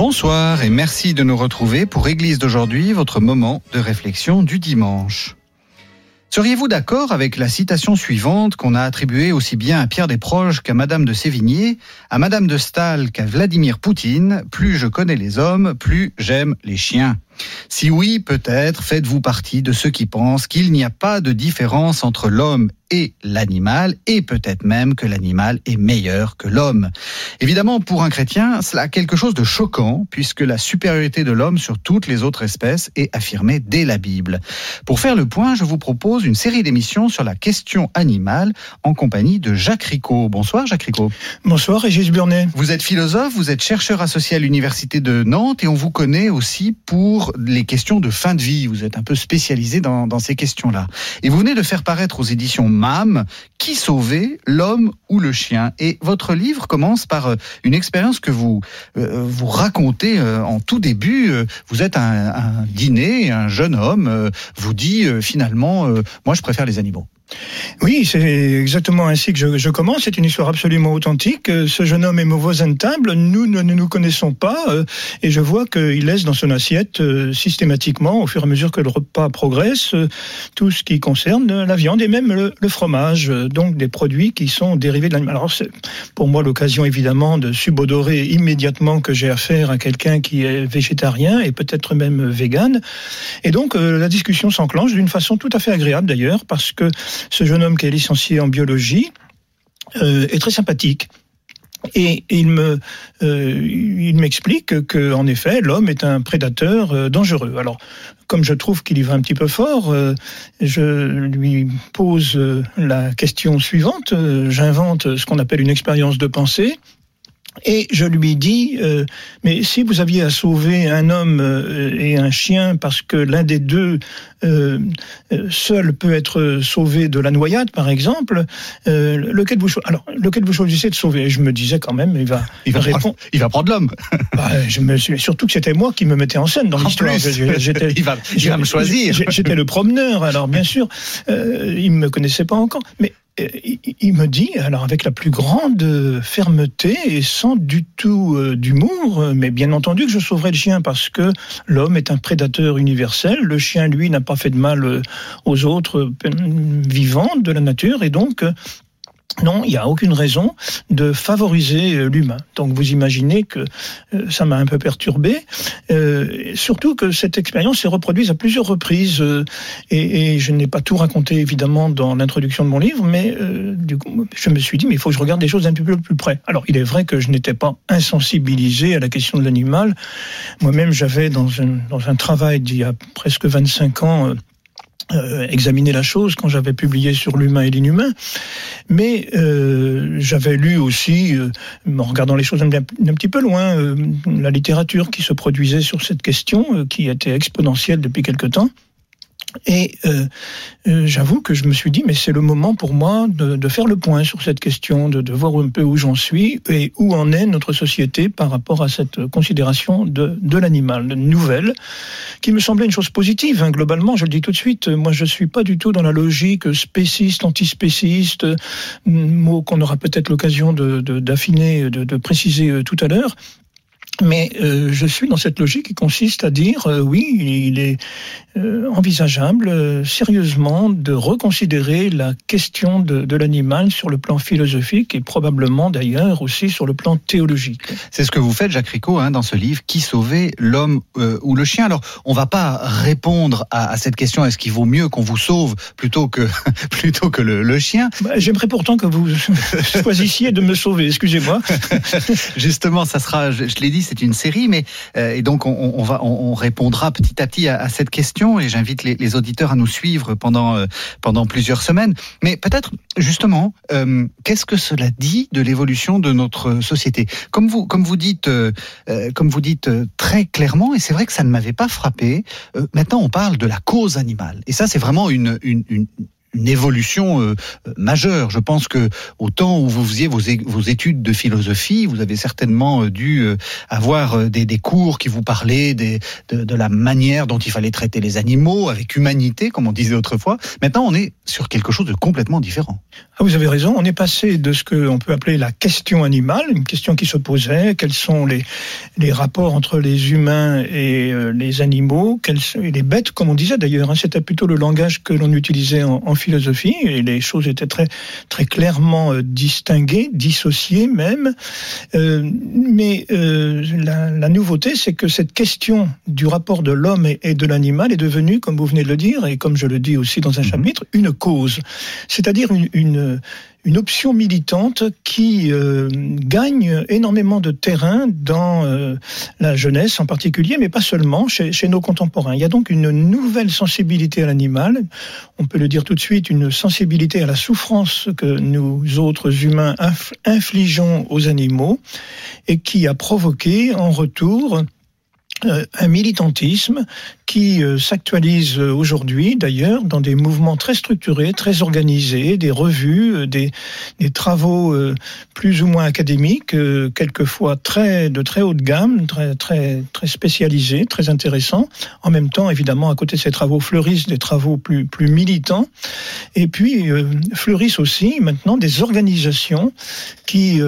Bonsoir et merci de nous retrouver pour Église d'aujourd'hui, votre moment de réflexion du dimanche. Seriez-vous d'accord avec la citation suivante qu'on a attribuée aussi bien à Pierre Desproges qu'à Madame de Sévigné, à Madame de Stahl qu'à Vladimir Poutine Plus je connais les hommes, plus j'aime les chiens. Si oui, peut-être faites-vous partie de ceux qui pensent qu'il n'y a pas de différence entre l'homme et l'animal, et peut-être même que l'animal est meilleur que l'homme. Évidemment, pour un chrétien, cela a quelque chose de choquant, puisque la supériorité de l'homme sur toutes les autres espèces est affirmée dès la Bible. Pour faire le point, je vous propose une série d'émissions sur la question animale en compagnie de Jacques Ricot. Bonsoir Jacques Ricot. Bonsoir Régis Burnet. Vous êtes philosophe, vous êtes chercheur associé à l'Université de Nantes et on vous connaît aussi pour les questions de fin de vie. Vous êtes un peu spécialisé dans, ces questions-là. Et vous venez de faire paraître aux éditions MAM Qui sauvait l'homme ou le chien Et votre livre commence par euh, une expérience que vous, euh, vous racontez euh, en tout début. Vous êtes un, un dîner, un jeune homme vous dit finalement, moi je préfère les animaux. Oui, c'est exactement ainsi que je, commence. C'est une histoire absolument authentique. Euh, Ce jeune homme est mon voisin de table. Nous ne nous connaissons pas. euh, Et je vois qu'il laisse dans son assiette euh, systématiquement, au fur et à mesure que le repas progresse, tout ce qui concerne la viande et même le, le fromage. Donc des produits qui sont dérivés de l'animal. Alors c'est pour moi l'occasion évidemment de subodorer immédiatement que j'ai affaire à quelqu'un qui est végétarien et peut-être même vegan. Et donc la discussion s'enclenche d'une façon tout à fait agréable d'ailleurs parce que ce jeune homme qui est licencié en biologie euh, est très sympathique. Et il me, euh, il m'explique que, en effet, l'homme est un prédateur euh, dangereux. Alors, comme je trouve qu'il y va un petit peu fort, euh, je lui pose euh, la question suivante. Euh, J'invente ce qu'on appelle une expérience de pensée. Et je lui dis, euh, mais si vous aviez à sauver un homme euh, et un chien parce que l'un des deux euh, euh, seul peut être sauvé de la noyade, par exemple, euh, lequel vous alors lequel vous choisissez de sauver? Et Je me disais quand même, il va, Il va, répondre. prendre, il va prendre l'homme. Bah, je me suis surtout que c'était moi qui me mettais en scène dans l'histoire. J'étais il va, il va me choisir. J'étais le promeneur, alors bien sûr, euh, il me connaissait pas encore, mais il, me dit, alors avec la plus grande fermeté et sans du tout euh, d'humour, euh, mais bien entendu que je sauverai le chien parce que l'homme est un prédateur universel. Le chien, lui, n'a pas fait de mal euh, aux autres vivants de la nature et donc. Non, il n'y a aucune raison de favoriser euh, l'humain. Donc vous imaginez que euh, ça m'a un peu perturbé, euh, surtout que cette expérience s'est reproduite à plusieurs reprises, euh, et, et je n'ai pas tout raconté évidemment dans l'introduction de mon livre, mais euh, du coup je me suis dit mais il faut que je regarde les choses un peu plus près. Alors il est vrai que je n'étais pas insensibilisé à la question de l'animal. Moi-même j'avais dans un, dans un travail d'il y a presque 25 ans euh, examiner la chose quand j'avais publié sur l'humain et l'inhumain, mais euh, j'avais lu aussi, euh, en regardant les choses un, un petit peu loin, euh, la littérature qui se produisait sur cette question, euh, qui était exponentielle depuis quelque temps. Et euh, euh, j'avoue que je me suis dit, mais c'est le moment pour moi de, de faire le point sur cette question, de, de voir un peu où j'en suis et où en est notre société par rapport à cette considération de, de l'animal nouvelle, qui me semblait une chose positive. hein. Globalement, je le dis tout de suite, moi je suis pas du tout dans la logique spéciste, antispéciste, mot qu'on aura peut-être l'occasion d'affiner, de, de préciser euh, tout à l'heure. Mais euh, je suis dans cette logique qui consiste à dire euh, oui, il est euh, envisageable sérieusement de reconsidérer la question de, de l'animal sur le plan philosophique et probablement d'ailleurs aussi sur le plan théologique. C'est ce que vous faites, Jacques Ricot, hein, dans ce livre, Qui sauvait l'homme ou le chien Alors, on va pas répondre à, à cette question, est-ce qu'il vaut mieux qu'on vous sauve plutôt que, plutôt que le, le chien? Bah, J'aimerais pourtant que vous choisissiez de me sauver, excusez-moi. Justement, ça sera, je, je l'ai dit, c'est une série, mais euh, et donc on, va on, répondra petit à petit à, cette question et j'invite les, auditeurs à nous suivre pendant euh, pendant plusieurs semaines. Mais peut-être justement, euh, qu'est-ce que cela dit de l'évolution de notre société? Comme vous comme vous dites comme vous dites très clairement, et c'est vrai que ça ne m'avait pas frappé. maintenant, on parle de la cause animale, et ça c'est vraiment une, une une évolution euh, majeure. Je pense que au temps où vous faisiez vos, études de philosophie, vous avez certainement euh, dû euh, avoir des, cours qui vous parlaient de, la manière dont il fallait traiter les animaux avec humanité, comme on disait autrefois. Maintenant, on est sur quelque chose de complètement différent. Ah, vous avez raison. On est passé de ce qu'on peut appeler la question animale, une question qui se posait quels sont les, rapports entre les humains et les animaux, et les bêtes, comme on disait d'ailleurs. Hein, C'était plutôt le langage que l'on utilisait en, en philosophie et les choses étaient très très clairement euh, distinguées, dissociées même. Euh, mais euh, la, la, nouveauté, c'est que cette question du rapport de l'homme et, et, de l'animal est devenue, comme vous venez de le dire et comme je le dis aussi dans un mhm. chapitre, une cause, c'est-à-dire une, une une option militante qui euh, gagne énormément de terrain dans euh, la jeunesse en particulier, mais pas seulement, chez, chez, nos contemporains. Il y a donc une nouvelle sensibilité à l'animal, on peut le dire tout de suite, une sensibilité à la souffrance que nous autres humains infligeons aux animaux, et qui a provoqué en retour un militantisme qui euh, s'actualise aujourd'hui d'ailleurs dans des mouvements très structurés, très organisés, des revues, euh, des, travaux plus ou moins académiques, quelquefois très de très haute gamme, très très très spécialisés, très intéressants. En même temps, évidemment, à côté de ces travaux fleurissent des travaux plus plus militants. Et puis fleurissent aussi maintenant des organisations qui,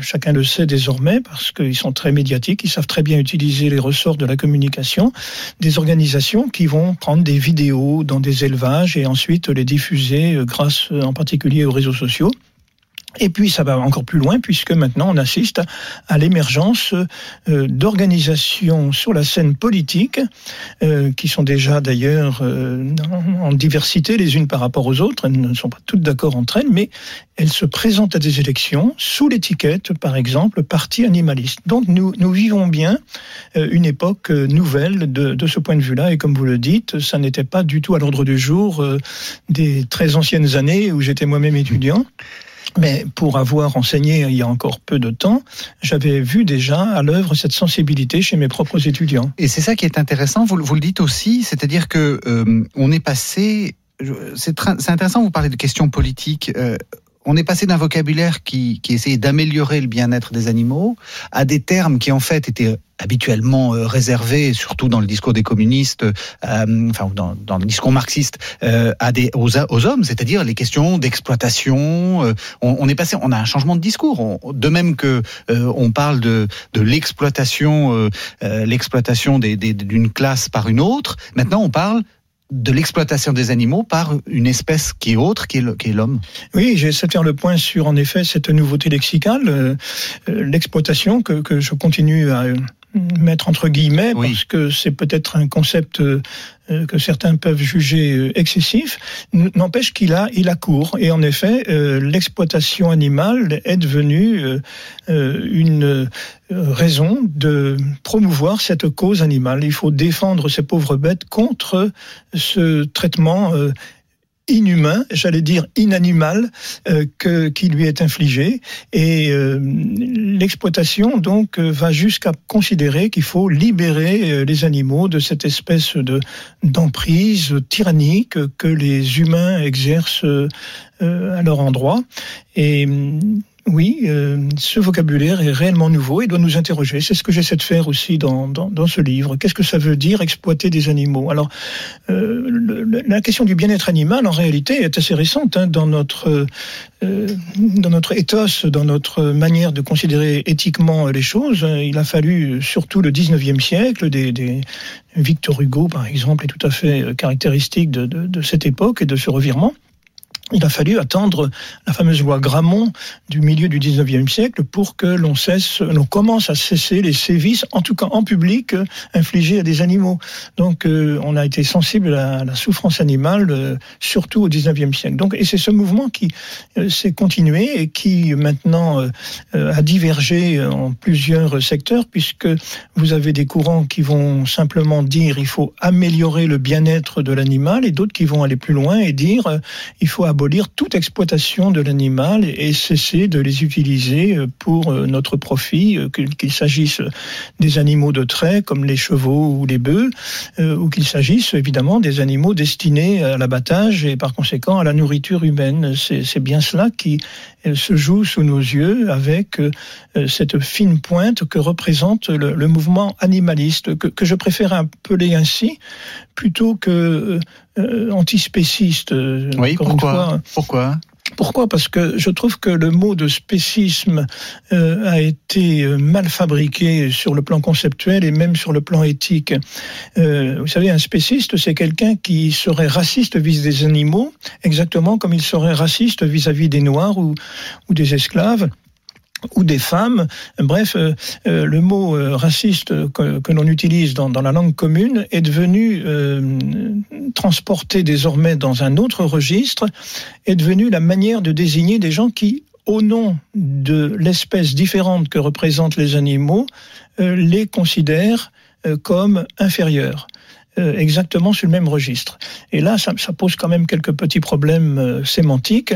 chacun le sait désormais, parce qu'ils sont très médiatiques, ils savent très bien utiliser les ressources de la communication, des organisations qui vont prendre des vidéos dans des élevages et ensuite les diffuser euh, grâce en particulier aux réseaux sociaux. Et puis ça va encore plus loin puisque maintenant on assiste à l'émergence euh, d'organisations sur la scène politique euh, qui sont déjà d'ailleurs euh, en diversité les unes par rapport aux autres. Elles ne sont pas toutes d'accord entre elles, mais elles se présentent à des élections sous l'étiquette, par exemple, parti animaliste. Donc nous, nous vivons bien une époque nouvelle de, de ce point de vue-là. Et comme vous le dites, ça n'était pas du tout à l'ordre du jour des très anciennes années où j'étais moi-même étudiant. Mais pour avoir enseigné il y a encore peu de temps, j'avais vu déjà à l'œuvre cette sensibilité chez mes propres étudiants. Et c'est ça qui est intéressant, vous, vous le dites aussi, c'est-à-dire que euh, on est passé c'est intéressant, vous parlez de questions politiques. Euh, on est passé d'un vocabulaire qui, qui essayait d'améliorer le bien-être des animaux à des termes qui en fait étaient habituellement euh, réservés, surtout dans le discours des communistes, euh, enfin dans, dans, le discours marxiste, euh, à des aux, aux hommes, c'est-à-dire les questions d'exploitation. Euh, on, on, est passé, on a un changement de discours. de même que euh, on parle de, de l'exploitation, l'exploitation d'une des, classe par une autre. Maintenant, on parle de l'exploitation des animaux par une espèce qui est autre, qui est l'homme. Oui, j'essaie de faire le point sur, en effet, cette nouveauté lexicale, euh, euh, l'exploitation que, que, je continue à mettre entre guillemets parce que c'est peut-être un concept euh, que certains peuvent juger excessif. N'empêche qu'il a il a cours. Et en effet l'exploitation animale est devenue une raison de promouvoir cette cause animale. Il faut défendre ces pauvres bêtes contre ce traitement euh, inhumain, j'allais dire inanimal, euh, que, qui lui est infligé. Et euh, l'exploitation, donc, va jusqu'à considérer qu'il faut libérer les animaux de cette espèce de d'emprise tyrannique que les humains exercent à leur endroit. Et oui, euh, ce vocabulaire est réellement nouveau et doit nous interroger. C'est ce que j'essaie de faire aussi dans, dans, dans ce livre. Qu'est-ce que ça veut dire exploiter des animaux? Alors, euh, la question du bien-être animal, en réalité, est assez récente hein, dans notre euh, dans notre ethos, dans notre manière de considérer éthiquement les choses. Il a fallu surtout le 19e siècle, des, des Victor Hugo, par exemple, est tout à fait caractéristique de, de, de cette époque et de ce revirement. Il a fallu attendre la fameuse loi Grammont du milieu du 19e siècle pour que l'on cesse, l'on commence à cesser les sévices, en tout cas en public, euh, infligés à des animaux. Donc, euh, on a été sensible à la souffrance animale, euh, surtout au 19e siècle. Donc, et c'est ce mouvement qui s'est continué et qui maintenant a divergé en plusieurs secteurs, puisque vous avez des courants qui vont simplement dire il faut améliorer le bien-être de l'animal et d'autres qui vont aller plus loin et dire il faut abolir toute exploitation de l'animal et cesser de les utiliser euh, pour euh, notre profit, euh, qu'il s'agisse des animaux de trait comme les chevaux ou les bœufs, ou qu'il s'agisse évidemment des animaux destinés à l'abattage et par conséquent à la nourriture humaine. C'est bien cela qui se joue sous nos yeux avec cette fine pointe que représente le, mouvement animaliste, que, que, je préfère appeler ainsi, plutôt que euh, antispéciste. Euh, oui, pourquoi Pourquoi? Pourquoi? Parce que je trouve que le mot de spécisme euh, a été mal fabriqué sur le plan conceptuel et même sur le plan éthique. vous savez, un spéciste, c'est quelqu'un qui serait raciste vis-à-vis des animaux, exactement comme il serait raciste vis-à-vis des Noirs ou des esclaves ou des femmes. Bref, euh, euh, le mot euh, raciste que, l'on utilise dans, la langue commune est devenu transporté désormais dans un autre registre, est devenu la manière de désigner des gens qui, au nom de l'espèce différente que représentent les animaux, les considèrent comme inférieurs. Euh, exactement sur le même registre. Et là, ça, pose quand même quelques petits problèmes euh, sémantiques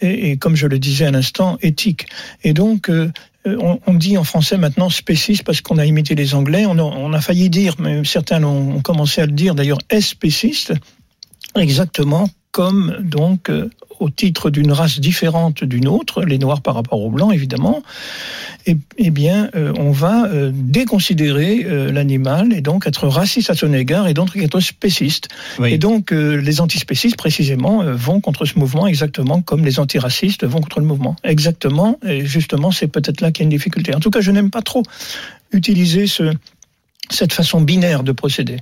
et, comme je le disais à l'instant, éthiques. Et donc, euh, on, dit en français maintenant spéciste parce qu'on a imité les Anglais. On a, failli dire, mais certains ont, commencé à le dire d'ailleurs, spéciste, exactement comme donc au titre d'une race différente d'une autre, les noirs par rapport aux blancs évidemment, eh, eh bien euh, on va euh, déconsidérer euh, l'animal et donc être raciste à son égard et donc être spéciste. Et donc les antispécistes précisément vont contre ce mouvement exactement comme les antiracistes vont contre le mouvement. Exactement, et justement c'est peut-être là qu'il y a une difficulté. En tout cas je n'aime pas trop utiliser ce, cette façon binaire de procéder.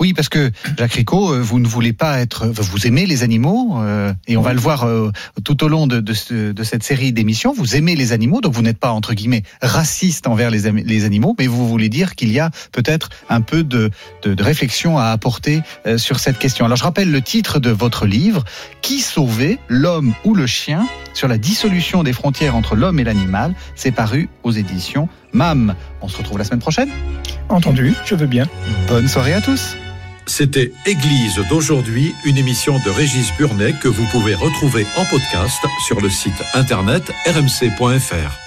Oui, parce que Jacques Ricot, euh, vous ne voulez pas être, vous aimez les animaux, euh, et on va le voir euh, tout au long de, de, cette série d'émissions. Vous aimez les animaux, donc vous n'êtes pas entre guillemets raciste envers les, les animaux, mais vous voulez dire qu'il y a peut-être un peu de, de, réflexion à apporter sur cette question. Alors je rappelle le titre de votre livre Qui sauver l'homme ou le chien sur la dissolution des frontières entre l'homme et l'animal. C'est paru aux éditions MAM. On se retrouve la semaine prochaine. Entendu, je veux bien. Bonne soirée à tous. C'était Église d'aujourd'hui, une émission de Régis Burnet que vous pouvez retrouver en podcast sur le site internet rmc.fr.